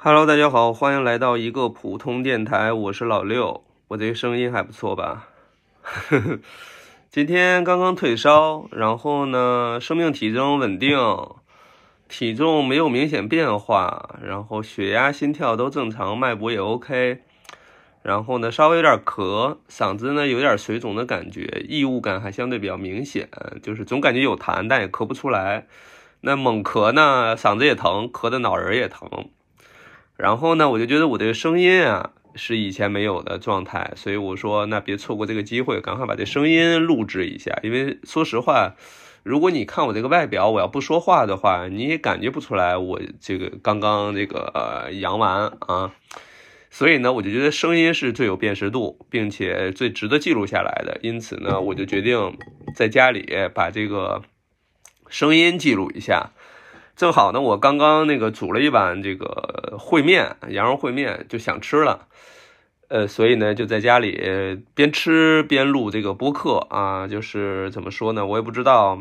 Hello，大家好，欢迎来到一个普通电台，我是老六，我这个声音还不错吧？今天刚刚退烧，然后呢，生命体征稳定，体重没有明显变化，然后血压、心跳都正常，脉搏也 OK，然后呢，稍微有点咳，嗓子呢有点水肿的感觉，异物感还相对比较明显，就是总感觉有痰，但也咳不出来。那猛咳呢，嗓子也疼，咳的脑仁也疼。然后呢，我就觉得我这个声音啊是以前没有的状态，所以我说那别错过这个机会，赶快把这声音录制一下。因为说实话，如果你看我这个外表，我要不说话的话，你也感觉不出来我这个刚刚这个呃阳完啊。所以呢，我就觉得声音是最有辨识度，并且最值得记录下来的。因此呢，我就决定在家里把这个声音记录一下。正好呢，我刚刚那个煮了一碗这个烩面，羊肉烩面，就想吃了，呃，所以呢就在家里边吃边录这个播客啊，就是怎么说呢，我也不知道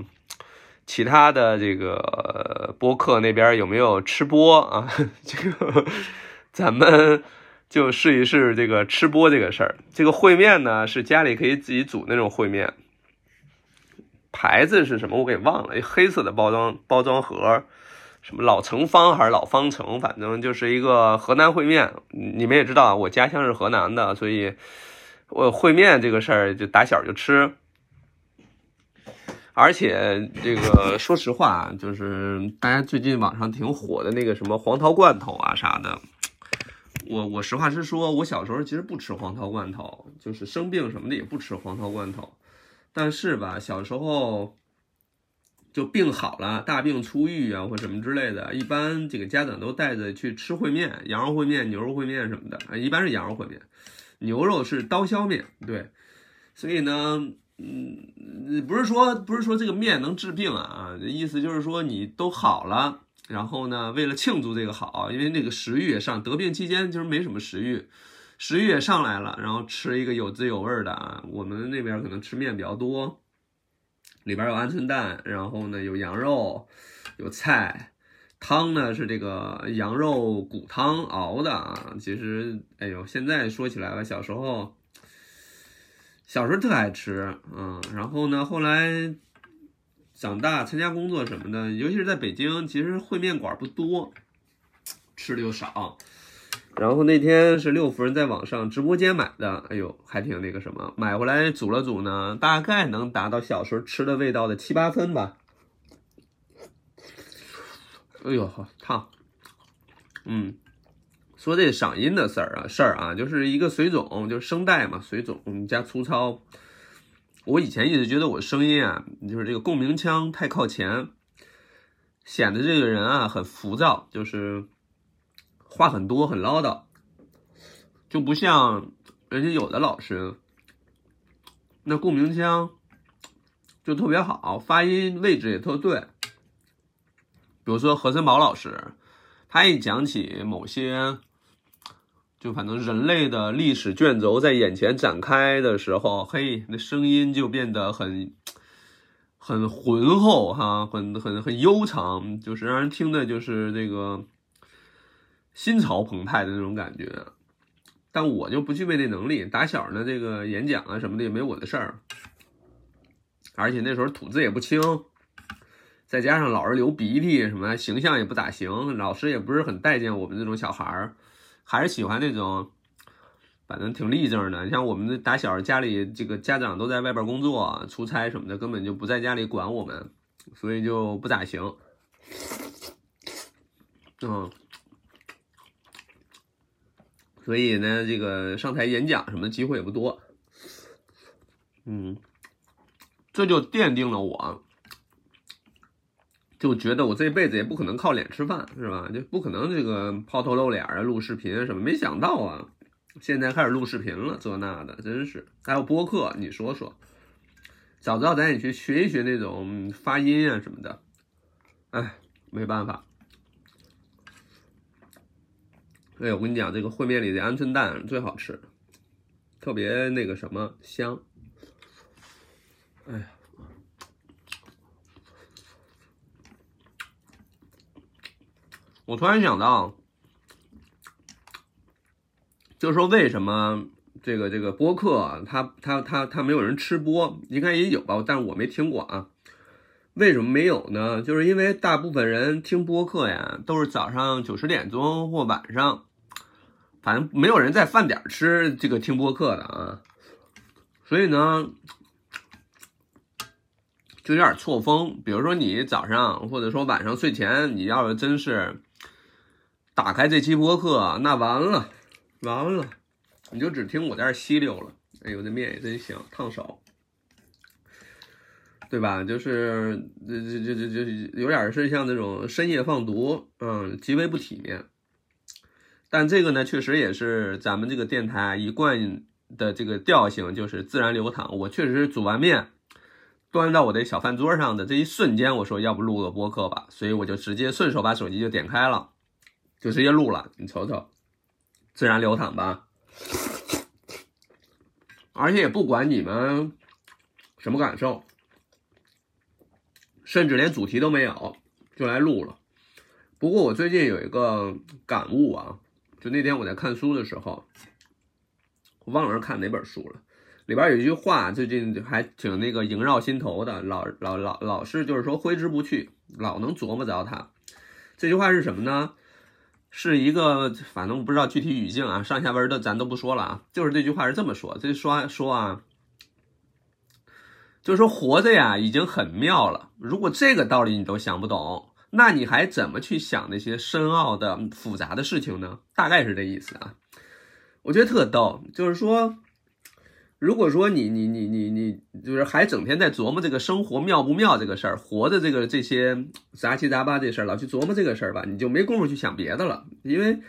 其他的这个播客那边有没有吃播啊，这个咱们就试一试这个吃播这个事儿。这个烩面呢是家里可以自己煮那种烩面，牌子是什么我给忘了，一黑色的包装包装盒。什么老城方还是老方城，反正就是一个河南烩面。你们也知道，我家乡是河南的，所以我烩面这个事儿就打小就吃。而且这个说实话，就是大家最近网上挺火的那个什么黄桃罐头啊啥的，我我实话实说，我小时候其实不吃黄桃罐头，就是生病什么的也不吃黄桃罐头。但是吧，小时候。就病好了，大病初愈啊，或什么之类的，一般这个家长都带着去吃烩面，羊肉烩面、牛肉烩面什么的啊，一般是羊肉烩面，牛肉是刀削面，对，所以呢，嗯，不是说不是说这个面能治病啊啊，意思就是说你都好了，然后呢，为了庆祝这个好，因为那个食欲也上，得病期间就是没什么食欲，食欲也上来了，然后吃一个有滋有味的啊，我们那边可能吃面比较多。里边有鹌鹑蛋，然后呢有羊肉，有菜，汤呢是这个羊肉骨汤熬的啊。其实，哎呦，现在说起来了，小时候，小时候特爱吃，嗯，然后呢，后来长大参加工作什么的，尤其是在北京，其实烩面馆不多，吃的又少。然后那天是六夫人在网上直播间买的，哎呦，还挺那个什么，买回来煮了煮呢，大概能达到小时候吃的味道的七八分吧。哎呦，好烫。嗯，说这嗓音的事儿啊，事儿啊，就是一个水肿，就是声带嘛，水肿加粗糙。我以前一直觉得我声音啊，就是这个共鸣腔太靠前，显得这个人啊很浮躁，就是。话很多，很唠叨，就不像人家有的老师，那共鸣腔就特别好，发音位置也特对。比如说何森宝老师，他一讲起某些，就反正人类的历史卷轴在眼前展开的时候，嘿，那声音就变得很很浑厚哈，很很很悠长，就是让人听的就是这个。心潮澎湃的那种感觉，但我就不具备那能力。打小呢，这个演讲啊什么的也没我的事儿，而且那时候吐字也不清，再加上老是流鼻涕什么，形象也不咋行，老师也不是很待见我们这种小孩儿，还是喜欢那种，反正挺立正的。你像我们打小家里这个家长都在外边工作、出差什么的，根本就不在家里管我们，所以就不咋行。嗯。所以呢，这个上台演讲什么的机会也不多，嗯，这就奠定了我，就觉得我这辈子也不可能靠脸吃饭，是吧？就不可能这个抛头露脸啊，录视频什么。没想到啊，现在开始录视频了，这那的，真是。还有播客，你说说，早知道咱也去学一学那种发音啊什么的，哎，没办法。哎，我跟你讲，这个烩面里的鹌鹑蛋最好吃，特别那个什么香。哎呀，我突然想到，就是说为什么这个这个播客他他他他没有人吃播，应该也有吧，但是我没听过啊。为什么没有呢？就是因为大部分人听播客呀，都是早上九十点钟或晚上，反正没有人在饭点吃这个听播客的啊。所以呢，就有点错峰。比如说你早上或者说晚上睡前，你要是真是打开这期播客，那完了，完了，你就只听我在这吸溜了。哎呦，这面也真香，烫手。对吧？就是这这这这这有点是像那种深夜放毒，嗯，极为不体面。但这个呢，确实也是咱们这个电台一贯的这个调性，就是自然流淌。我确实是煮完面，端到我的小饭桌上的这一瞬间，我说要不录个播客吧，所以我就直接顺手把手机就点开了，就直接录了。你瞅瞅，自然流淌吧。而且也不管你们什么感受。甚至连主题都没有，就来录了。不过我最近有一个感悟啊，就那天我在看书的时候，我忘了是看哪本书了，里边有一句话，最近还挺那个萦绕心头的，老老老老是就是说挥之不去，老能琢磨着它。这句话是什么呢？是一个反正不知道具体语境啊，上下文的咱都不说了啊，就是这句话是这么说，这说说啊。就是说，活着呀，已经很妙了。如果这个道理你都想不懂，那你还怎么去想那些深奥的、复杂的事情呢？大概是这意思啊。我觉得特逗，就是说，如果说你、你、你、你、你，就是还整天在琢磨这个生活妙不妙这个事儿，活的这个这些杂七杂八这事儿，老去琢磨这个事儿吧，你就没工夫去想别的了，因为。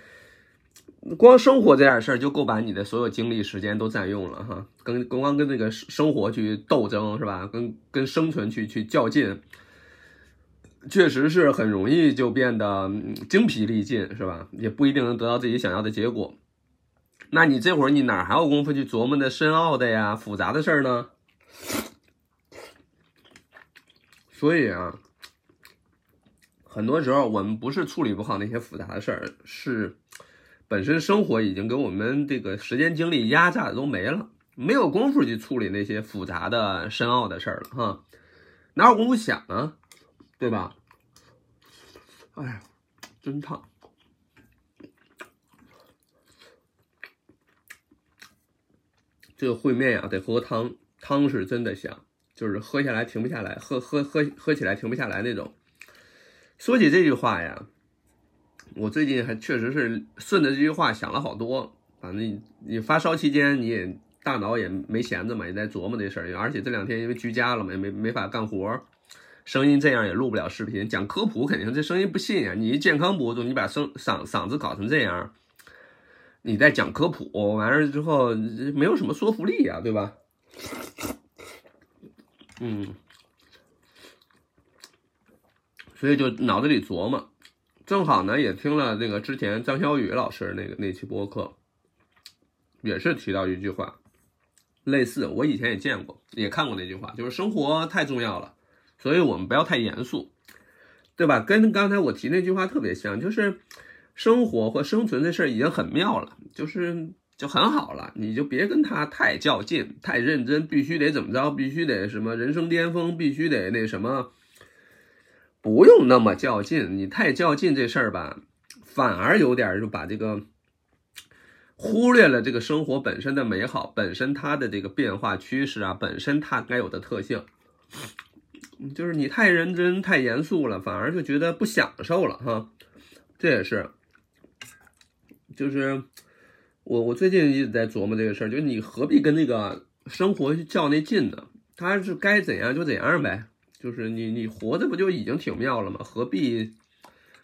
光生活这点事儿就够把你的所有精力时间都占用了哈，跟光光跟这个生活去斗争是吧？跟跟生存去去较劲，确实是很容易就变得精疲力尽是吧？也不一定能得到自己想要的结果。那你这会儿你哪还有功夫去琢磨那深奥的呀、复杂的事儿呢？所以啊，很多时候我们不是处理不好那些复杂的事儿，是。本身生活已经给我们这个时间精力压榨的都没了，没有功夫去处理那些复杂的深奥的事儿了哈，哪有功夫想啊，对吧？哎呀，真烫！这个烩面呀，得喝汤，汤是真的香，就是喝下来停不下来，喝喝喝喝起来停不下来那种。说起这句话呀。我最近还确实是顺着这句话想了好多，反正你发烧期间你也大脑也没闲着嘛，也在琢磨这事儿，而且这两天因为居家了嘛，也没没法干活，声音这样也录不了视频。讲科普肯定这声音不信呀，你一健康博主，你把声嗓嗓子搞成这样，你在讲科普完了之后没有什么说服力呀，对吧？嗯，所以就脑子里琢磨。正好呢，也听了那个之前张小雨老师那个那期播客，也是提到一句话，类似我以前也见过，也看过那句话，就是生活太重要了，所以我们不要太严肃，对吧？跟刚才我提那句话特别像，就是生活或生存这事儿已经很妙了，就是就很好了，你就别跟他太较劲、太认真，必须得怎么着，必须得什么人生巅峰，必须得那什么。不用那么较劲，你太较劲这事儿吧，反而有点就把这个忽略了这个生活本身的美好，本身它的这个变化趋势啊，本身它该有的特性，就是你太认真、太严肃了，反而就觉得不享受了哈。这也是，就是我我最近一直在琢磨这个事儿，就是你何必跟那个生活去较那劲呢？他是该怎样就怎样呗。就是你，你活着不就已经挺妙了吗？何必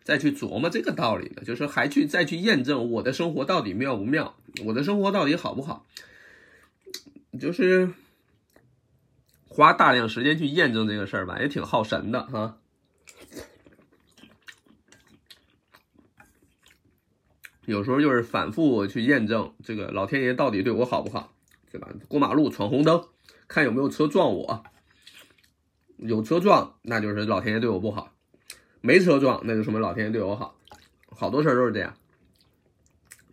再去琢磨这个道理呢？就是还去再去验证我的生活到底妙不妙，我的生活到底好不好？就是花大量时间去验证这个事儿吧，也挺耗神的哈。有时候就是反复去验证这个老天爷到底对我好不好，对吧？过马路闯红灯，看有没有车撞我。有车撞，那就是老天爷对我不好；没车撞，那就说明老天爷对我好。好多事儿都是这样。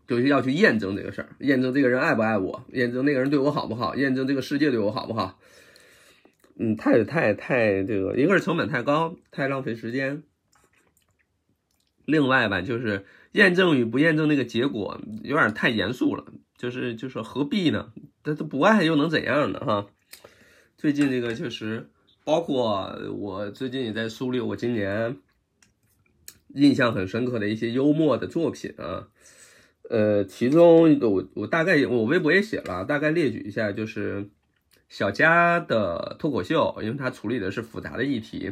就是要去验证这个事儿，验证这个人爱不爱我，验证那个人对我好不好，验证这个世界对我好不好。嗯，太太太这个，一个是成本太高，太浪费时间。另外吧，就是验证与不验证那个结果有点太严肃了，就是就是何必呢？他他不爱又能怎样呢？哈，最近这个确实，包括我最近也在梳理我今年印象很深刻的一些幽默的作品啊。呃，其中我我大概我微博也写了，大概列举一下，就是小佳的脱口秀，因为他处理的是复杂的议题。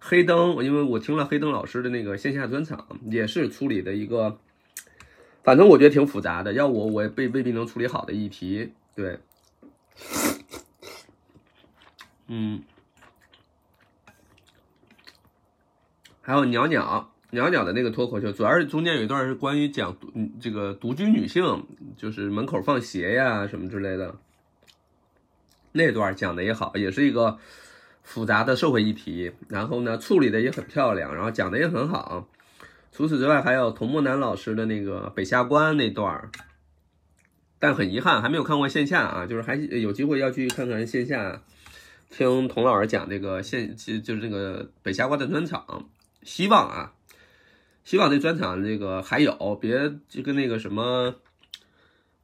黑灯，因为我听了黑灯老师的那个线下专场，也是处理的一个，反正我觉得挺复杂的。要我，我也未未必能处理好的议题。对，嗯，还有鸟鸟鸟鸟的那个脱口秀，主要是中间有一段是关于讲这个独居女性，就是门口放鞋呀什么之类的，那段讲的也好，也是一个。复杂的社会议题，然后呢，处理的也很漂亮，然后讲的也很好。除此之外，还有童墨南老师的那个北下关那段，但很遗憾还没有看过线下啊，就是还有机会要去看看线下，听童老师讲这个线，其就是这个北下关的专场。希望啊，希望这专场这个还有，别就跟那个什么。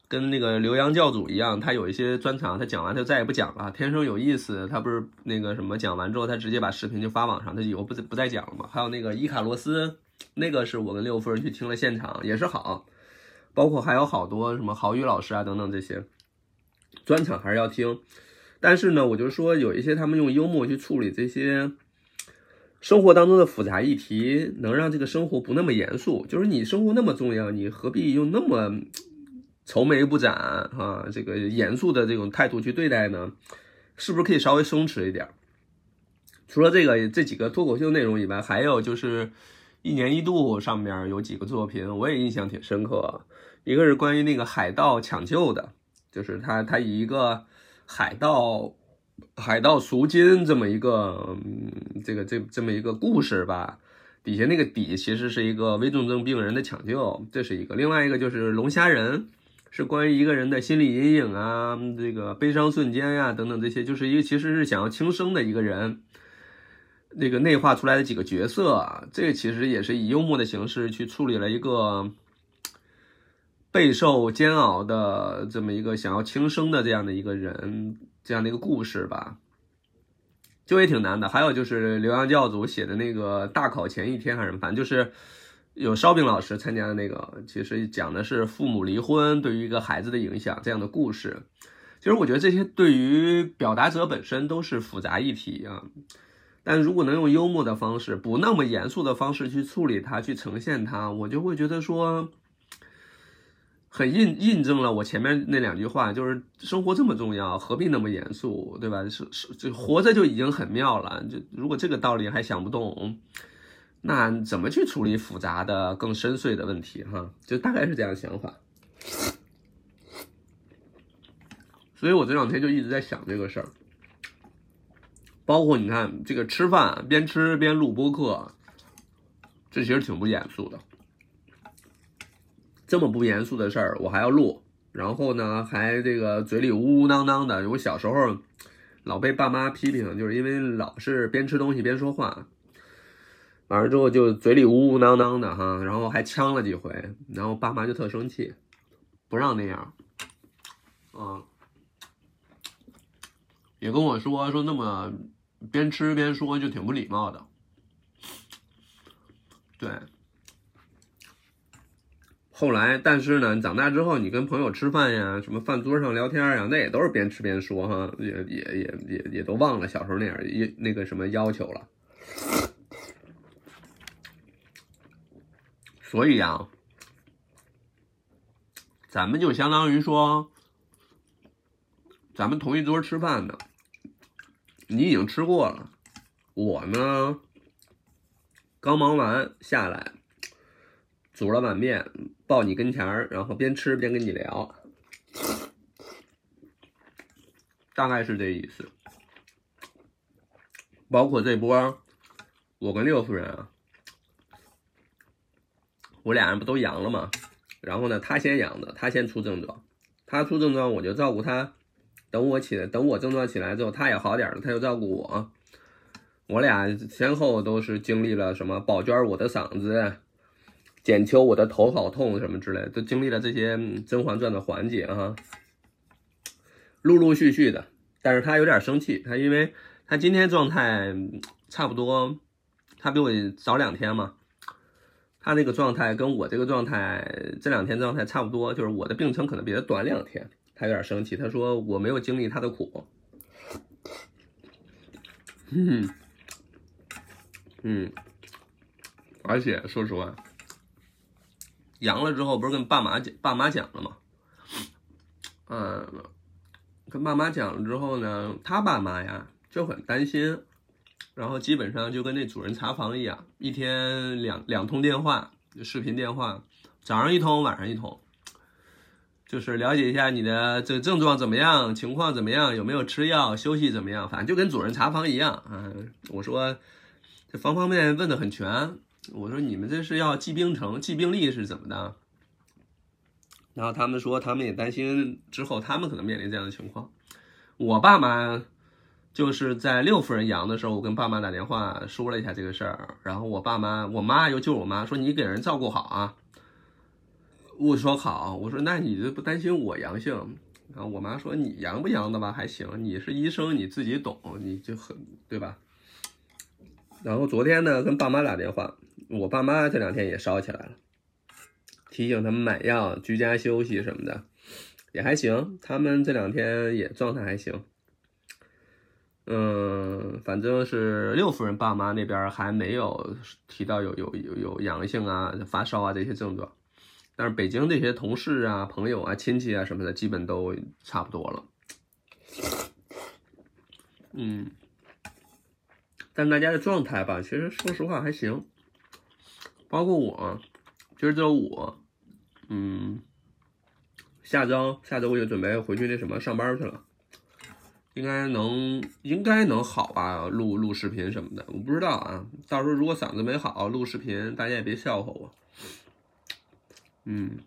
跟那个刘洋教主一样，他有一些专场，他讲完他就再也不讲了。天生有意思，他不是那个什么讲完之后，他直接把视频就发网上，他以后不不再讲了嘛。还有那个伊卡洛斯，那个是我跟六夫人去听了现场，也是好。包括还有好多什么郝宇老师啊等等这些专场还是要听。但是呢，我就说有一些他们用幽默去处理这些生活当中的复杂议题，能让这个生活不那么严肃。就是你生活那么重要，你何必用那么。愁眉不展啊，这个严肃的这种态度去对待呢，是不是可以稍微松弛一点？除了这个这几个脱口秀内容以外，还有就是一年一度上面有几个作品，我也印象挺深刻。一个是关于那个海盗抢救的，就是他他以一个海盗海盗赎金这么一个嗯这个这这么一个故事吧，底下那个底其实是一个危重症病人的抢救，这是一个。另外一个就是龙虾人。是关于一个人的心理阴影啊，这个悲伤瞬间呀，等等这些，就是一个其实是想要轻生的一个人，那个内化出来的几个角色，这个其实也是以幽默的形式去处理了一个备受煎熬的这么一个想要轻生的这样的一个人，这样的一个故事吧，就也挺难的。还有就是刘洋教主写的那个大考前一天还是什么，反正就是。有烧饼老师参加的那个，其实讲的是父母离婚对于一个孩子的影响这样的故事。其实我觉得这些对于表达者本身都是复杂议题啊，但如果能用幽默的方式，不那么严肃的方式去处理它，去呈现它，我就会觉得说，很印印证了我前面那两句话，就是生活这么重要，何必那么严肃，对吧？是是，就活着就已经很妙了。就如果这个道理还想不懂。那怎么去处理复杂的、更深邃的问题？哈，就大概是这样的想法。所以我这两天就一直在想这个事儿。包括你看，这个吃饭边吃边录播客，这其实挺不严肃的。这么不严肃的事儿，我还要录，然后呢，还这个嘴里呜呜囔囔的。我小时候老被爸妈批评，就是因为老是边吃东西边说话。完了之后就嘴里呜呜囔囔的哈，然后还呛了几回，然后爸妈就特生气，不让那样，啊，也跟我说说那么边吃边说就挺不礼貌的，对。后来，但是呢，长大之后你跟朋友吃饭呀，什么饭桌上聊天呀，那也都是边吃边说哈，也也也也也都忘了小时候那样也那个什么要求了。所以啊，咱们就相当于说，咱们同一桌吃饭的，你已经吃过了，我呢刚忙完下来，煮了碗面抱你跟前儿，然后边吃边跟你聊，大概是这意思。包括这波，我跟六夫人啊。我俩人不都阳了吗？然后呢，他先阳的，他先出症状，他出症状我就照顾他，等我起来，等我症状起来之后，他也好点了，他就照顾我。我俩先后都是经历了什么宝娟我的嗓子，简秋我的头好痛什么之类，都经历了这些《甄嬛传》的环节哈，陆陆续续的。但是他有点生气，他因为他今天状态差不多，他比我早两天嘛，他那个状态跟我这个状态这两天状态差不多，就是我的病程可能比他短两天，他有点生气，他说我没有经历他的苦，嗯。嗯，而且说实话，阳了之后不是跟爸妈讲，爸妈讲了吗？嗯，跟爸妈讲了之后呢，他爸妈呀就很担心，然后基本上就跟那主人查房一样，一天两两通电话，视频电话，早上一通，晚上一通，就是了解一下你的这症状怎么样，情况怎么样，有没有吃药，休息怎么样，反正就跟主人查房一样。嗯，我说这。方方面面问的很全，我说你们这是要记病程、记病历是怎么的？然后他们说他们也担心之后他们可能面临这样的情况。我爸妈就是在六夫人阳的时候，我跟爸妈打电话说了一下这个事儿，然后我爸妈、我妈又救我妈说你给人照顾好啊。我说好，我说那你这不担心我阳性？然后我妈说你阳不阳的吧还行，你是医生你自己懂，你就很对吧？然后昨天呢，跟爸妈打电话，我爸妈这两天也烧起来了，提醒他们买药、居家休息什么的，也还行。他们这两天也状态还行。嗯，反正是六夫人爸妈那边还没有提到有有有有阳性啊、发烧啊这些症状，但是北京这些同事啊、朋友啊、亲戚啊什么的，基本都差不多了。嗯。但大家的状态吧，其实说实话还行，包括我，今儿周五，嗯，下周下周我就准备回去那什么上班去了，应该能应该能好吧？录录视频什么的，我不知道啊。到时候如果嗓子没好，录视频大家也别笑话我。嗯，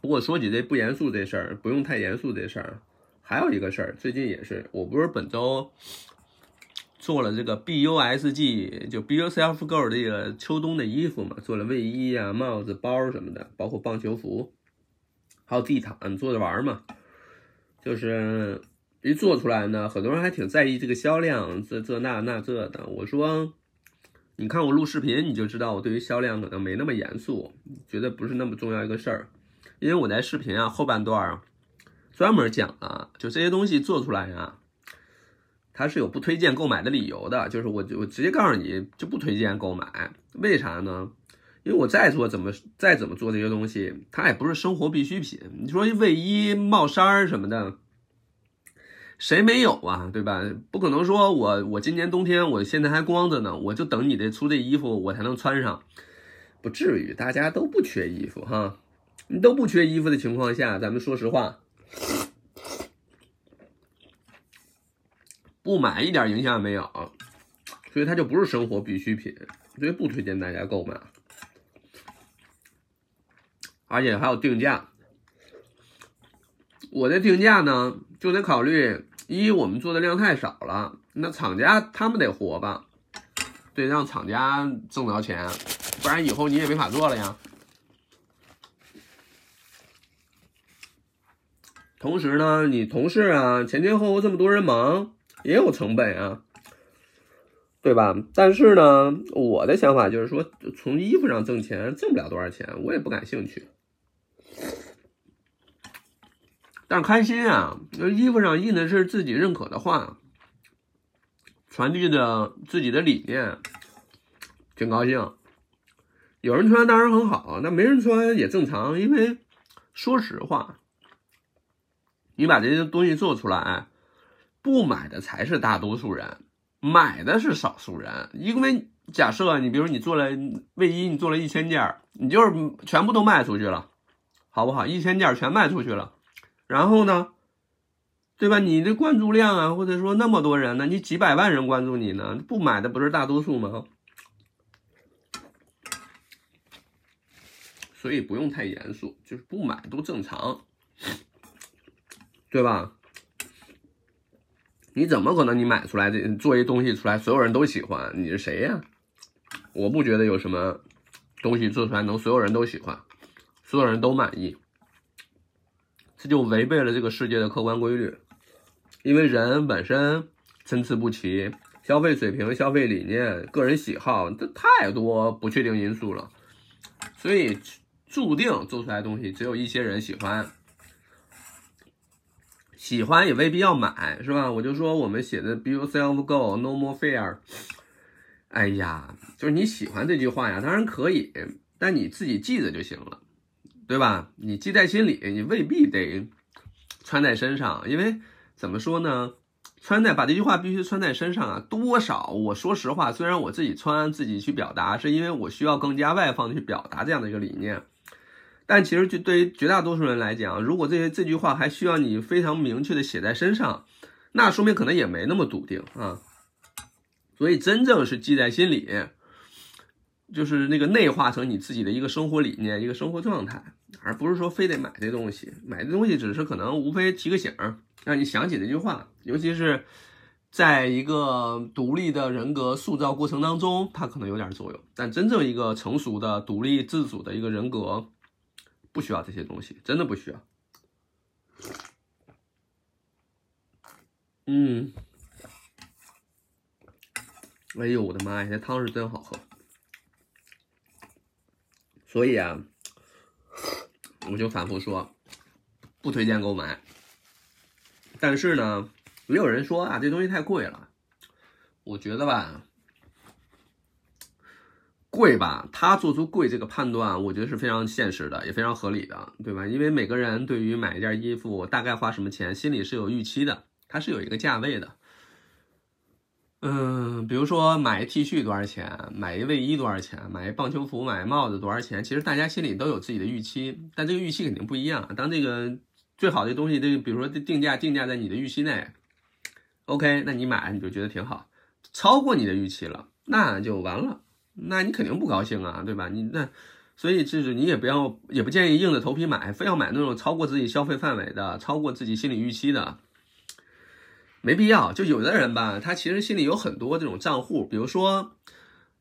不过说起这不严肃这事儿，不用太严肃这事儿，还有一个事儿，最近也是，我不是本周。做了这个 BUSG，就 Be Yourself Girl 这个秋冬的衣服嘛，做了卫衣啊、帽子、包什么的，包括棒球服，还有地毯，做着玩嘛。就是一做出来呢，很多人还挺在意这个销量，这这那那这的。我说，你看我录视频，你就知道我对于销量可能没那么严肃，觉得不是那么重要一个事儿。因为我在视频啊后半段专门讲了，就这些东西做出来啊。它是有不推荐购买的理由的，就是我我直接告诉你就不推荐购买，为啥呢？因为我再做怎么再怎么做这些东西，它也不是生活必需品。你说卫衣、帽衫什么的，谁没有啊？对吧？不可能说我我今年冬天我现在还光着呢，我就等你这出这衣服我才能穿上，不至于，大家都不缺衣服哈。你都不缺衣服的情况下，咱们说实话。不买一点影响也没有，所以它就不是生活必需品，所以不推荐大家购买。而且还有定价，我的定价呢就得考虑一，我们做的量太少了，那厂家他们得活吧，得让厂家挣着钱，不然以后你也没法做了呀。同时呢，你同事啊，前前后后这么多人忙。也有成本啊，对吧？但是呢，我的想法就是说，从衣服上挣钱挣不了多少钱，我也不感兴趣。但是开心啊，那衣服上印的是自己认可的话，传递的自己的理念，挺高兴。有人穿当然很好，那没人穿也正常。因为说实话，你把这些东西做出来。不买的才是大多数人，买的是少数人。因为假设你，比如你做了卫衣，你做了一千件，你就是全部都卖出去了，好不好？一千件全卖出去了，然后呢，对吧？你的关注量啊，或者说那么多人呢，你几百万人关注你呢，不买的不是大多数吗？所以。不用太严肃，就是不买都正常，对吧？你怎么可能你买出来这做一东西出来，所有人都喜欢？你是谁呀？我不觉得有什么东西做出来能所有人都喜欢，所有人都满意，这就违背了这个世界的客观规律。因为人本身参差不齐，消费水平、消费理念、个人喜好，这太多不确定因素了，所以注定做出来的东西只有一些人喜欢。喜欢也未必要买，是吧？我就说我们写的 “Be yourself, go, no more fear”。哎呀，就是你喜欢这句话呀，当然可以，但你自己记着就行了，对吧？你记在心里，你未必得穿在身上，因为怎么说呢？穿在把这句话必须穿在身上啊，多少？我说实话，虽然我自己穿，自己去表达，是因为我需要更加外放的去表达这样的一个理念。但其实，就对于绝大多数人来讲，如果这些这句话还需要你非常明确的写在身上，那说明可能也没那么笃定啊。所以，真正是记在心里，就是那个内化成你自己的一个生活理念、一个生活状态，而不是说非得买这东西。买这东西只是可能无非提个醒，让你想起那句话。尤其是在一个独立的人格塑造过程当中，它可能有点作用。但真正一个成熟的、独立自主的一个人格。不需要这些东西，真的不需要。嗯，哎呦我的妈呀，这汤是真好喝。所以啊，我就反复说，不推荐购买。但是呢，也有人说啊，这东西太贵了。我觉得吧。贵吧，他做出贵这个判断，我觉得是非常现实的，也非常合理的，对吧？因为每个人对于买一件衣服大概花什么钱，心里是有预期的，它是有一个价位的。嗯，比如说买一 T 恤多少钱，买一卫衣多少钱，买一棒球服、买帽子多少钱，其实大家心里都有自己的预期，但这个预期肯定不一样。当这个最好的东西，这个比如说定价定价在你的预期内，OK，那你买你就觉得挺好，超过你的预期了，那就完了。那你肯定不高兴啊，对吧？你那，所以就是你也不要，也不建议硬着头皮买，非要买那种超过自己消费范围的、超过自己心理预期的，没必要。就有的人吧，他其实心里有很多这种账户，比如说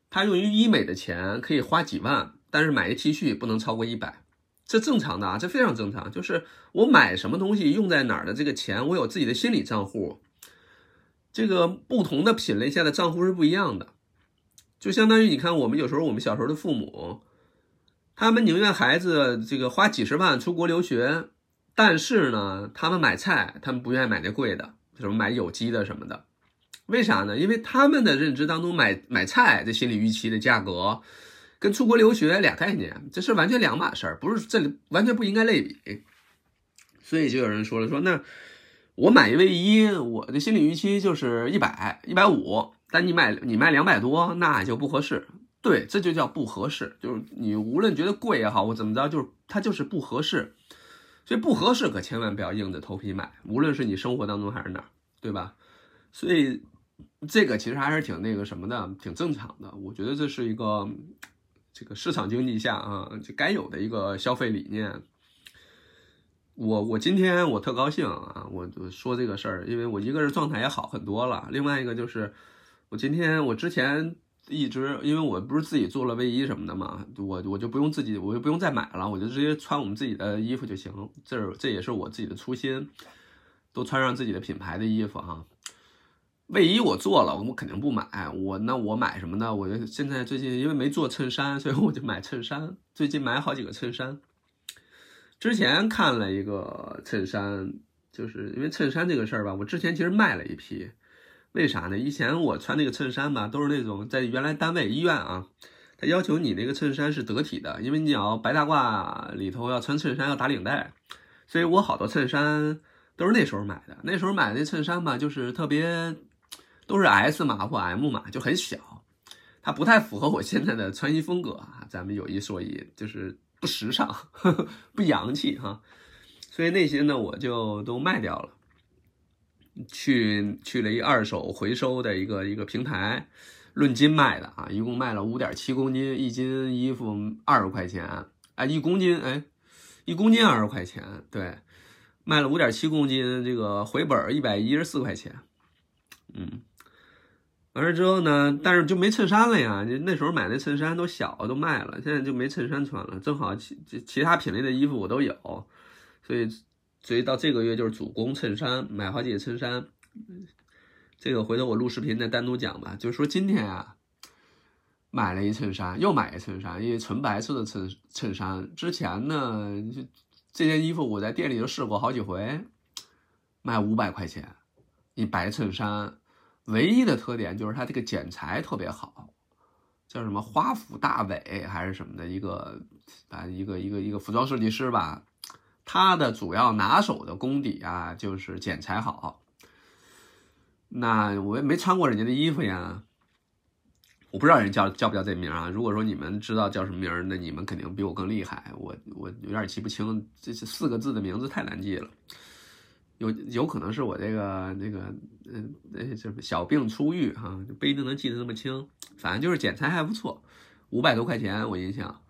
他用于医美的钱可以花几万，但是买一 T 恤不能超过一百，这正常的啊，这非常正常。就是我买什么东西用在哪儿的这个钱，我有自己的心理账户，这个不同的品类下的账户是不一样的。就相当于你看，我们有时候我们小时候的父母，他们宁愿孩子这个花几十万出国留学，但是呢，他们买菜，他们不愿意买那贵的，什么买有机的什么的，为啥呢？因为他们的认知当中，买买菜这心理预期的价格，跟出国留学俩概念，这是完全两码事儿，不是这里完全不应该类比。所以就有人说了，说那我买一卫衣，我的心理预期就是一百一百五。但你买你卖两百多，那就不合适。对，这就叫不合适。就是你无论觉得贵也好，或怎么着，就是它就是不合适。所以不合适可千万不要硬着头皮买，无论是你生活当中还是哪儿，对吧？所以这个其实还是挺那个什么的，挺正常的。我觉得这是一个这个市场经济下啊，就该有的一个消费理念。我我今天我特高兴啊，我我说这个事儿，因为我一个人状态也好很多了，另外一个就是。我今天我之前一直，因为我不是自己做了卫衣什么的嘛，我我就不用自己，我就不用再买了，我就直接穿我们自己的衣服就行。这这也是我自己的初心，都穿上自己的品牌的衣服哈。卫衣我做了，我肯定不买。我那我买什么呢？我就现在最近因为没做衬衫，所以我就买衬衫。最近买好几个衬衫。之前看了一个衬衫，就是因为衬衫这个事儿吧，我之前其实卖了一批。为啥呢？以前我穿那个衬衫吧，都是那种在原来单位医院啊，他要求你那个衬衫是得体的，因为你要白大褂里头要穿衬衫要打领带，所以我好多衬衫都是那时候买的。那时候买的那衬衫吧，就是特别都是 S 码或 M 码，就很小，它不太符合我现在的穿衣风格啊。咱们有一说一，就是不时尚，呵 呵不洋气哈。所以那些呢，我就都卖掉了。去去了一二手回收的一个一个平台，论斤卖的啊，一共卖了五点七公斤，一斤衣服二十块钱，啊，一公斤，哎，一公斤二十块钱，对，卖了五点七公斤，这个回本一百一十四块钱，嗯，完事之后呢，但是就没衬衫了呀，就那时候买那衬衫都小都卖了，现在就没衬衫穿了，正好其其其他品类的衣服我都有，所以所以到这个月就是主攻衬衫，买好几个衬衫，这个回头我录视频再单独讲吧，就是说今天啊。买了一衬衫，又买一衬衫，因为纯白色的衬衬衫。之前呢，这件衣服我在店里都试过好几回，卖五百块钱一白衬衫，唯一的特点就是它这个剪裁特别好，叫什么花府大伟还是什么的一个啊一个一个一个服装设计师吧，他的主要拿手的功底啊就是剪裁好。那我也没穿过人家的衣服呀。我不知道人叫叫不叫这名啊？如果说你们知道叫什么名儿，那你们肯定比我更厉害。我我有点记不清，这是四个字的名字太难记了。有有可能是我这个那个嗯那什么小病初愈哈，不一定能记得那么清。反正就是剪裁还不错，五百多块钱我印象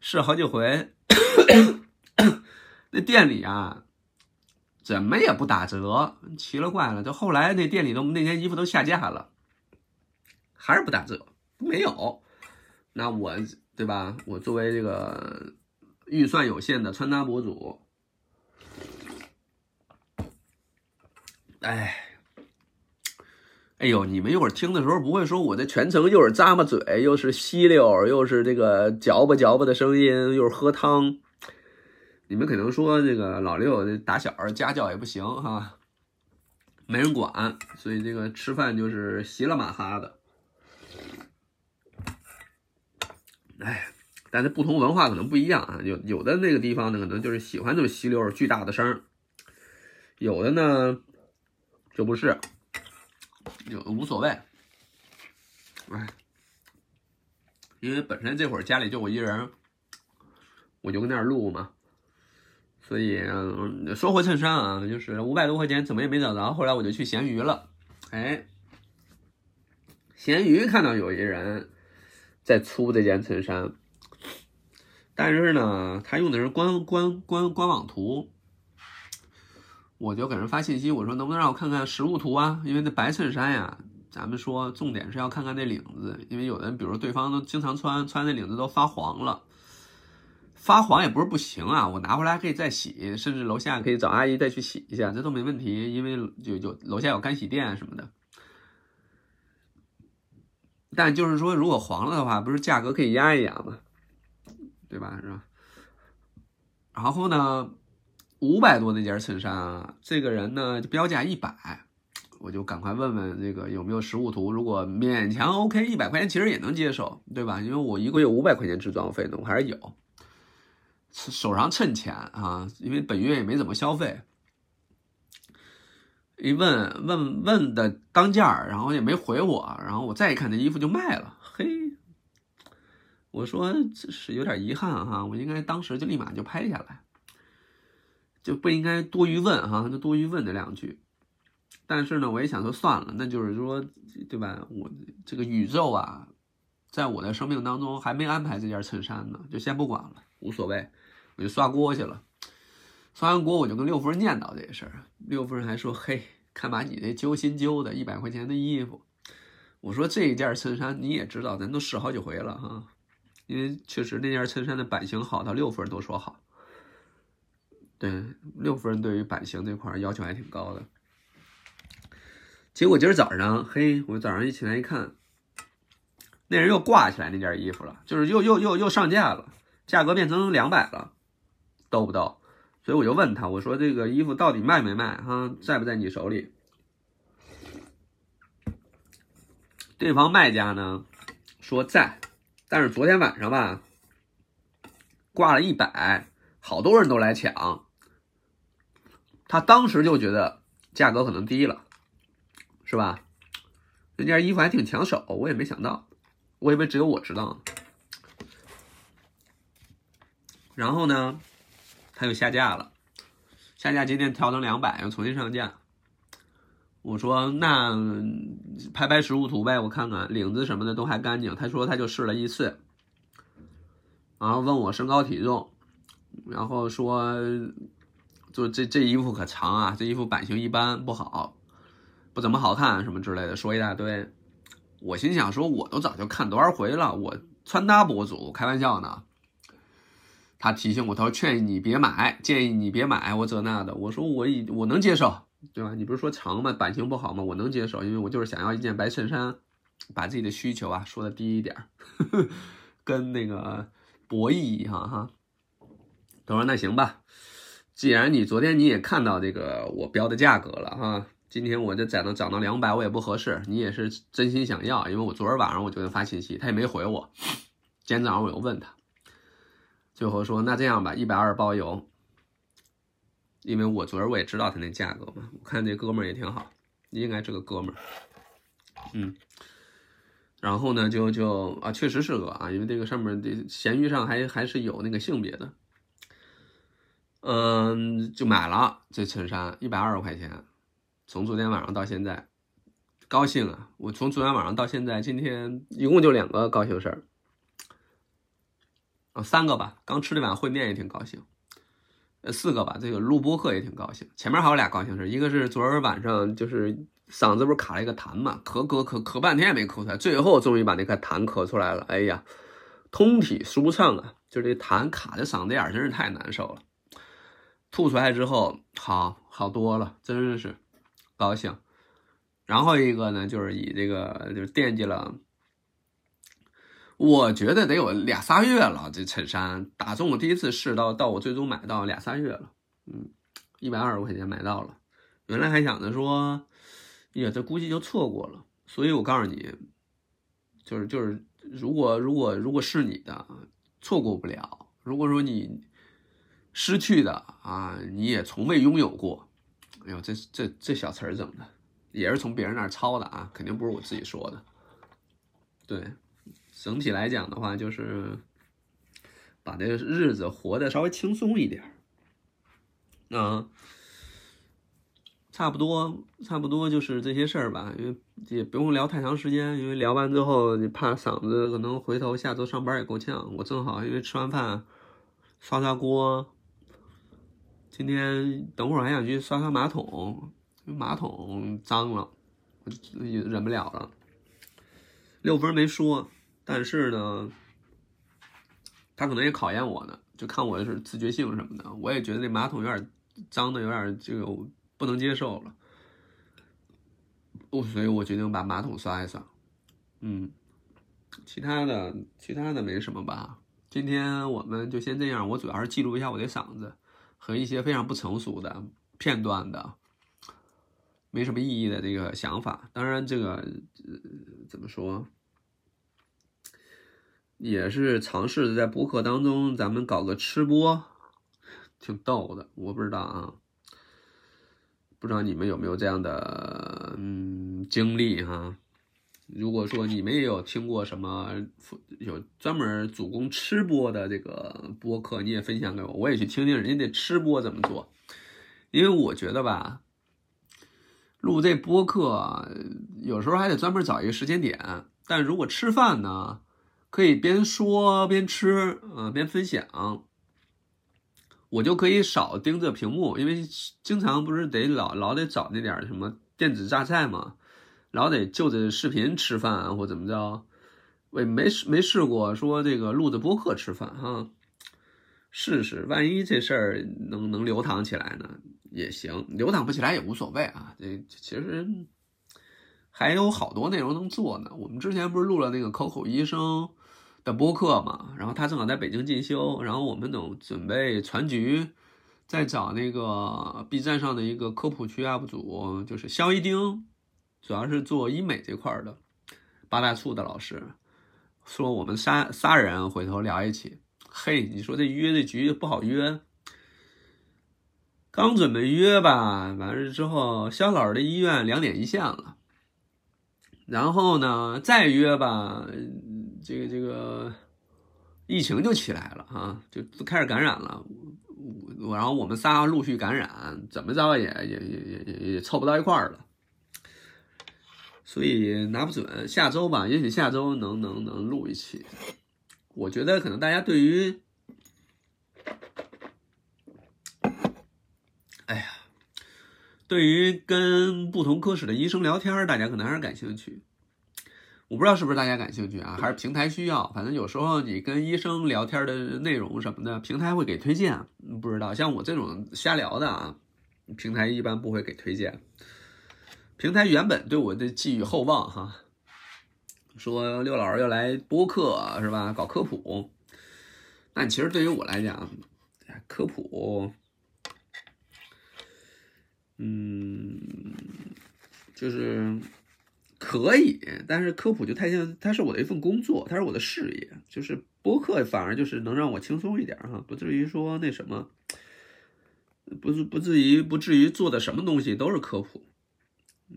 试好几回。那店里啊，怎么也不打折，奇了怪了。就后来那店里都那件衣服都下架了，还是不打折。没有，那我对吧？我作为这个预算有限的穿搭博主，哎，哎呦，你们一会儿听的时候不会说我这全程又是咂巴嘴，又是吸溜，又是这个嚼吧嚼吧的声音，又是喝汤，你们可能说这个老六打小家教也不行哈，没人管，所以这个吃饭就是稀了马哈的。哎，但是不同文化可能不一样啊，有有的那个地方呢，可能就是喜欢这么吸溜巨大的声有的呢就不是，有无所谓。哎，因为本身这会儿家里就我一人，我就跟那儿录嘛，所以说回衬衫啊，就是五百多块钱怎么也没找着，后来我就去闲鱼了，哎，闲鱼看到有一人。在出这件衬衫，但是呢，他用的是官官官官网图，我就给人发信息，我说能不能让我看看实物图啊？因为那白衬衫呀，咱们说重点是要看看那领子，因为有的人，比如对方都经常穿，穿那领子都发黄了，发黄也不是不行啊，我拿回来还可以再洗，甚至楼下可以找阿姨再去洗一下，这都没问题，因为有有楼下有干洗店什么的。但就是说，如果黄了的话，不是价格可以压一压吗？对吧？是吧？然后呢，五百多那件衬衫啊，这个人呢标价一百，我就赶快问问这个有没有实物图。如果勉强 OK，一百块钱其实也能接受，对吧？因为我一个月五百块钱制装费呢，我还是有手上趁钱啊，因为本月也没怎么消费。一问问问的当价，然后也没回我，然后我再一看，这衣服就卖了。嘿，我说这是有点遗憾哈，我应该当时就立马就拍下来，就不应该多余问哈，就多余问那两句。但是呢，我也想说算了，那就是说，对吧？我这个宇宙啊，在我的生命当中还没安排这件衬衫呢，就先不管了，无所谓，我就刷锅去了。刷完锅，我就跟六夫人念叨这事儿。六夫人还说：“嘿，看把你这揪心揪的，一百块钱的衣服。”我说：“这一件衬衫你也知道，咱都试好几回了哈。因为确实那件衬衫的版型好，到六夫人都说好。对，六夫人对于版型这块要求还挺高的。结果今儿早上，嘿，我早上一起来一看，那人又挂起来那件衣服了，就是又又又又上架了，价格变成两百了，逗不逗？”所以我就问他，我说这个衣服到底卖没卖？哈，在不在你手里？对方卖家呢说在，但是昨天晚上吧，挂了一百，好多人都来抢。他当时就觉得价格可能低了，是吧？那件衣服还挺抢手，我也没想到，我以为只有我知道。然后呢？他又下架了，下架今天调成两百，又重新上架。我说那拍拍实物图呗，我看看领子什么的都还干净。他说他就试了一次，然后问我身高体重，然后说，就这这衣服可长啊，这衣服版型一般不好，不怎么好看什么之类的，说一大堆。我心想说，我都早就看多少回了，我穿搭博主开玩笑呢。他提醒我，他说劝你别买，建议你别买，我这那的。我说我已我能接受，对吧？你不是说长吗？版型不好吗？我能接受，因为我就是想要一件白衬衫，把自己的需求啊说的低一点儿，跟那个博弈一样哈。他说那行吧，既然你昨天你也看到这个我标的价格了哈，今天我就涨到涨到两百，我也不合适，你也是真心想要，因为我昨儿晚上我就给他发信息，他也没回我，今天早上我又问他。最后说，那这样吧，一百二包邮。因为我昨儿我也知道他那价格嘛，我看这哥们儿也挺好，应该是个哥们儿。嗯，然后呢，就就啊，确实是个啊，因为这个上面的闲鱼上还还是有那个性别的。嗯，就买了这衬衫，一百二十块钱。从昨天晚上到现在，高兴啊！我从昨天晚上到现在，今天一共就两个高兴事儿。啊，三个吧，刚吃了碗烩面也挺高兴，呃，四个吧，这个录播课也挺高兴。前面还有俩高兴事，一个是昨儿晚上就是嗓子不是卡了一个痰嘛，咳咳咳咳半天也没咳出来，最后终于把那个痰咳出来了。哎呀，通体舒畅啊！就这痰卡在嗓子眼真是太难受了。吐出来之后，好好多了，真是高兴。然后一个呢，就是以这个就是惦记了。我觉得得有俩仨月了，这衬衫打从我第一次试到到我最终买到俩仨月了，嗯，一百二十块钱买到了。原来还想着说，呀，这估计就错过了。所以我告诉你，就是就是，如果如果如果是你的，错过不了。如果说你失去的啊，你也从未拥有过。哎呦，这这这小词儿整的，也是从别人那儿抄的啊，肯定不是我自己说的。对。整体来讲的话，就是把这个日子活得稍微轻松一点儿，差不多，差不多就是这些事儿吧。因为也不用聊太长时间，因为聊完之后你怕嗓子可能回头下周上班也够呛。我正好因为吃完饭刷刷锅，今天等会儿还想去刷刷马桶，马桶脏了，忍不了了。六分没说。但是呢，他可能也考验我呢，就看我是自觉性什么的。我也觉得那马桶有点脏的，有点这个不能接受了。所以，我决定把马桶刷一刷。嗯，其他的其他的没什么吧。今天我们就先这样。我主要是记录一下我的嗓子和一些非常不成熟的片段的，没什么意义的这个想法。当然，这个呃怎么说？也是尝试在播客当中，咱们搞个吃播，挺逗的。我不知道啊，不知道你们有没有这样的嗯经历哈？如果说你们也有听过什么有专门主攻吃播的这个播客，你也分享给我，我也去听听人家的吃播怎么做。因为我觉得吧，录这播客有时候还得专门找一个时间点，但如果吃饭呢？可以边说边吃，嗯，边分享，我就可以少盯着屏幕，因为经常不是得老老得找那点什么电子榨菜嘛，老得就着视频吃饭或怎么着，我没没试过说这个录着播客吃饭哈，试试，万一这事儿能能流淌起来呢？也行，流淌不起来也无所谓啊，这其实还有好多内容能做呢。我们之前不是录了那个口口医生。的播客嘛，然后他正好在北京进修，然后我们等准备传局，再找那个 B 站上的一个科普区 UP 主，就是肖一丁，主要是做医美这块的八大处的老师，说我们仨仨人回头聊一起，嘿，你说这约这局不好约，刚准备约吧，完事之后肖老师的医院两点一线了，然后呢再约吧。这个这个疫情就起来了哈，就开始感染了，我然后我们仨陆续感染，怎么着也也也也也凑不到一块儿了，所以拿不准下周吧，也许下周能能能录一期，我觉得可能大家对于，哎呀，对于跟不同科室的医生聊天，大家可能还是感兴趣。我不知道是不是大家感兴趣啊，还是平台需要？反正有时候你跟医生聊天的内容什么的，平台会给推荐。不知道，像我这种瞎聊的啊，平台一般不会给推荐。平台原本对我的寄予厚望哈。说六老师要来播客是吧？搞科普，但其实对于我来讲，科普，嗯，就是可以，但是科普就太像，它是我的一份工作，它是我的事业。就是播客反而就是能让我轻松一点哈，不至于说那什么，不是不至于不至于做的什么东西都是科普。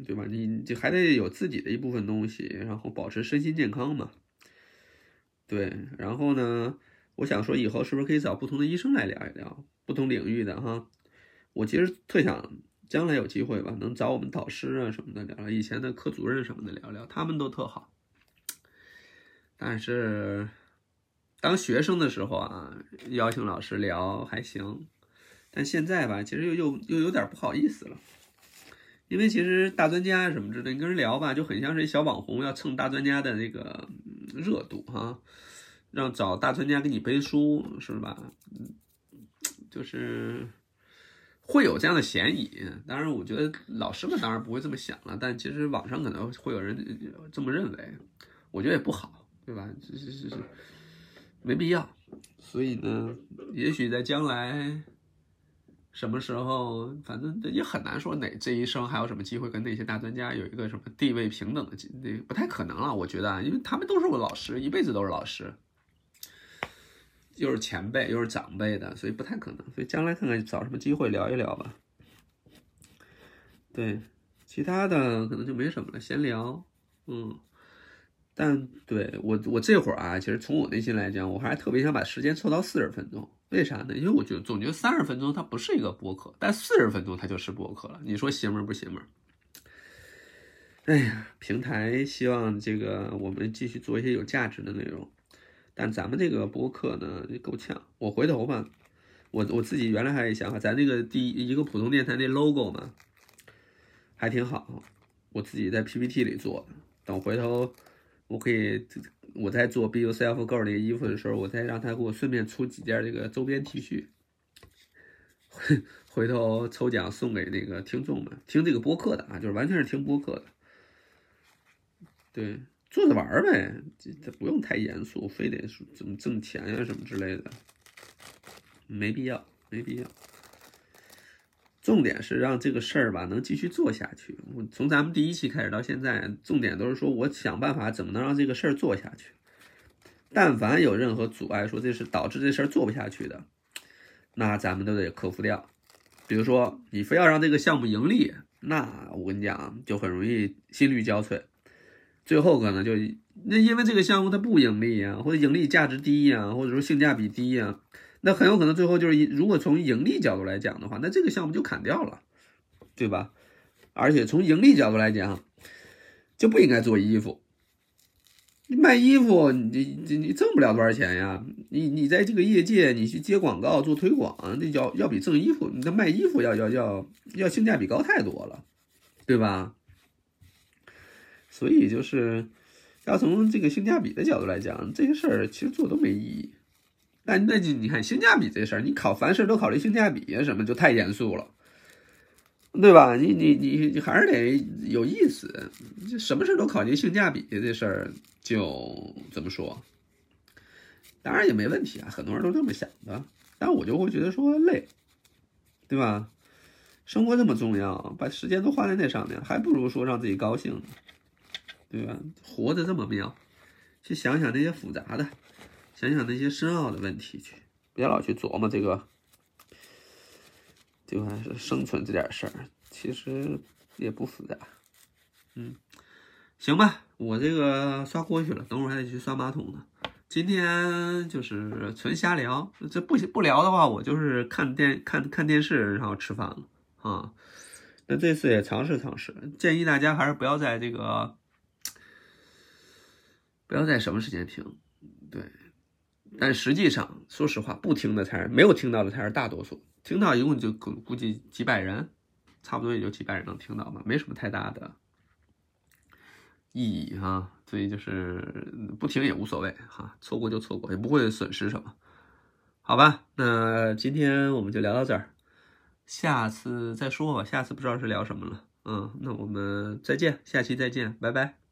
对吧？你就还得有自己的一部分东西，然后保持身心健康嘛。对，然后呢，我想说以后是不是可以找不同的医生来聊一聊不同领域的哈？我其实特想将来有机会吧，能找我们导师啊什么的聊聊，以前的科主任什么的聊聊，他们都特好。但是当学生的时候啊，邀请老师聊还行，但现在吧，其实又又又有点不好意思了。因为其实大专家什么之类，你跟人聊吧，就很像是一小网红要蹭大专家的那个热度哈，让找大专家给你背书是吧？嗯就是会有这样的嫌疑。当然，我觉得老师们当然不会这么想了，但其实网上可能会有人这么认为，我觉得也不好，对吧？是是是是，没必要。所以呢，也许在将来。什么时候，反正也很难说哪这一生还有什么机会跟那些大专家有一个什么地位平等的，那不太可能了。我觉得，因为他们都是我老师，一辈子都是老师，又是前辈又是长辈的，所以不太可能。所以将来看看找什么机会聊一聊吧。对，其他的可能就没什么了，闲聊。嗯，但对我我这会儿啊，其实从我内心来讲，我还特别想把时间凑到四十分钟。为啥呢？因为我觉得总觉得三十分钟它不是一个播客，但四十分钟它就是播客了。你说邪门不邪门？哎呀，平台希望这个我们继续做一些有价值的内容，但咱们这个播客呢够呛。我回头吧，我我自己原来还有想法，咱那个第一个普通电台那 logo 嘛，还挺好，我自己在 PPT 里做的。等回头我可以。我在做 Be Yourself Girl 那个衣服的时候，我再让他给我顺便出几件这个周边 T 恤，回头抽奖送给那个听众们，听这个播客的啊，就是完全是听播客的。对，做着玩呗，这这不用太严肃，非得怎么挣钱呀什么之类的，没必要，没必要。重点是让这个事儿吧能继续做下去。我从咱们第一期开始到现在，重点都是说我想办法怎么能让这个事儿做下去。但凡有任何阻碍，说这是导致这事儿做不下去的，那咱们都得克服掉。比如说你非要让这个项目盈利，那我跟你讲就很容易心力交瘁，最后可能就那因为这个项目它不盈利呀，或者盈利价值低呀，或者说性价比低呀。那很有可能最后就是，如果从盈利角度来讲的话，那这个项目就砍掉了，对吧？而且从盈利角度来讲，就不应该做衣服。你卖衣服，你你你挣不了多少钱呀？你你在这个业界，你去接广告做推广，那要要比挣衣服，你的卖衣服要要要要性价比高太多了，对吧？所以就是要从这个性价比的角度来讲，这些事儿其实做都没意义。那那你你看性价比这事儿，你考凡事都考虑性价比，什么就太严肃了，对吧？你你你你还是得有意思，就什么事都考虑性价比这事儿，就怎么说？当然也没问题啊，很多人都这么想的，但我就会觉得说累，对吧？生活这么重要，把时间都花在那上面，还不如说让自己高兴，对吧？活着这么妙，去想想那些复杂的。想想那些深奥的问题去，别老去琢磨这个，就还是生存这点事儿，其实也不复杂。嗯，行吧，我这个刷锅去了，等会儿还得去刷马桶呢。今天就是纯瞎聊，这不不聊的话，我就是看电看看电视，然后吃饭了啊。那这次也尝试尝试，建议大家还是不要在这个，不要在什么时间听，对。但实际上，说实话，不听的才是没有听到的才是大多数，听到一共就估估计几百人，差不多也就几百人能听到吧，没什么太大的意义哈。所以就是不听也无所谓哈，错过就错过，也不会损失什么，好吧？那今天我们就聊到这儿，下次再说吧。下次不知道是聊什么了，嗯，那我们再见，下期再见，拜拜。